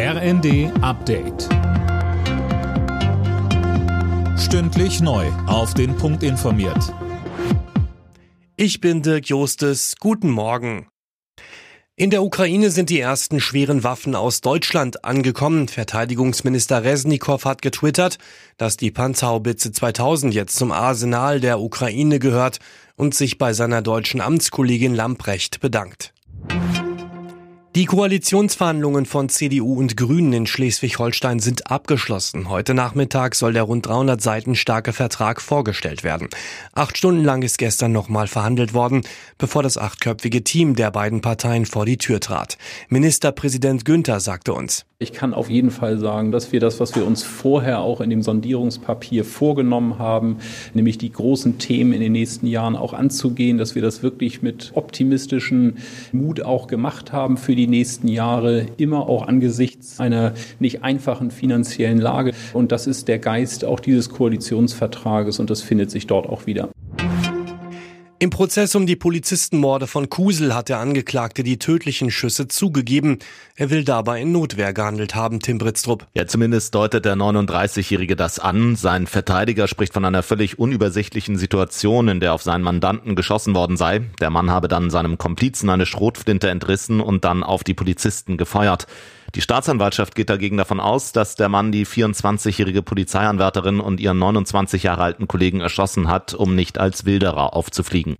RND Update. Stündlich neu. Auf den Punkt informiert. Ich bin Dirk Jostes. Guten Morgen. In der Ukraine sind die ersten schweren Waffen aus Deutschland angekommen. Verteidigungsminister Resnikow hat getwittert, dass die Panzerhaubitze 2000 jetzt zum Arsenal der Ukraine gehört und sich bei seiner deutschen Amtskollegin Lamprecht bedankt. Die Koalitionsverhandlungen von CDU und Grünen in Schleswig-Holstein sind abgeschlossen. Heute Nachmittag soll der rund 300 Seiten starke Vertrag vorgestellt werden. Acht Stunden lang ist gestern nochmal verhandelt worden, bevor das achtköpfige Team der beiden Parteien vor die Tür trat. Ministerpräsident Günther sagte uns. Ich kann auf jeden Fall sagen, dass wir das, was wir uns vorher auch in dem Sondierungspapier vorgenommen haben, nämlich die großen Themen in den nächsten Jahren auch anzugehen, dass wir das wirklich mit optimistischem Mut auch gemacht haben für die nächsten Jahre, immer auch angesichts einer nicht einfachen finanziellen Lage. Und das ist der Geist auch dieses Koalitionsvertrages und das findet sich dort auch wieder. Im Prozess um die Polizistenmorde von Kusel hat der Angeklagte die tödlichen Schüsse zugegeben. Er will dabei in Notwehr gehandelt haben, Tim Britztrup. Ja, zumindest deutet der 39-Jährige das an. Sein Verteidiger spricht von einer völlig unübersichtlichen Situation, in der auf seinen Mandanten geschossen worden sei. Der Mann habe dann seinem Komplizen eine Schrotflinte entrissen und dann auf die Polizisten gefeuert. Die Staatsanwaltschaft geht dagegen davon aus, dass der Mann die 24-jährige Polizeianwärterin und ihren 29 Jahre alten Kollegen erschossen hat, um nicht als Wilderer aufzufliegen.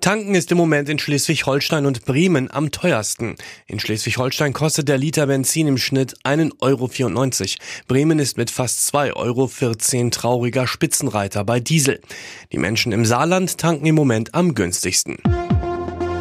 Tanken ist im Moment in Schleswig-Holstein und Bremen am teuersten. In Schleswig-Holstein kostet der Liter Benzin im Schnitt 1,94 Euro. Bremen ist mit fast 2,14 Euro trauriger Spitzenreiter bei Diesel. Die Menschen im Saarland tanken im Moment am günstigsten.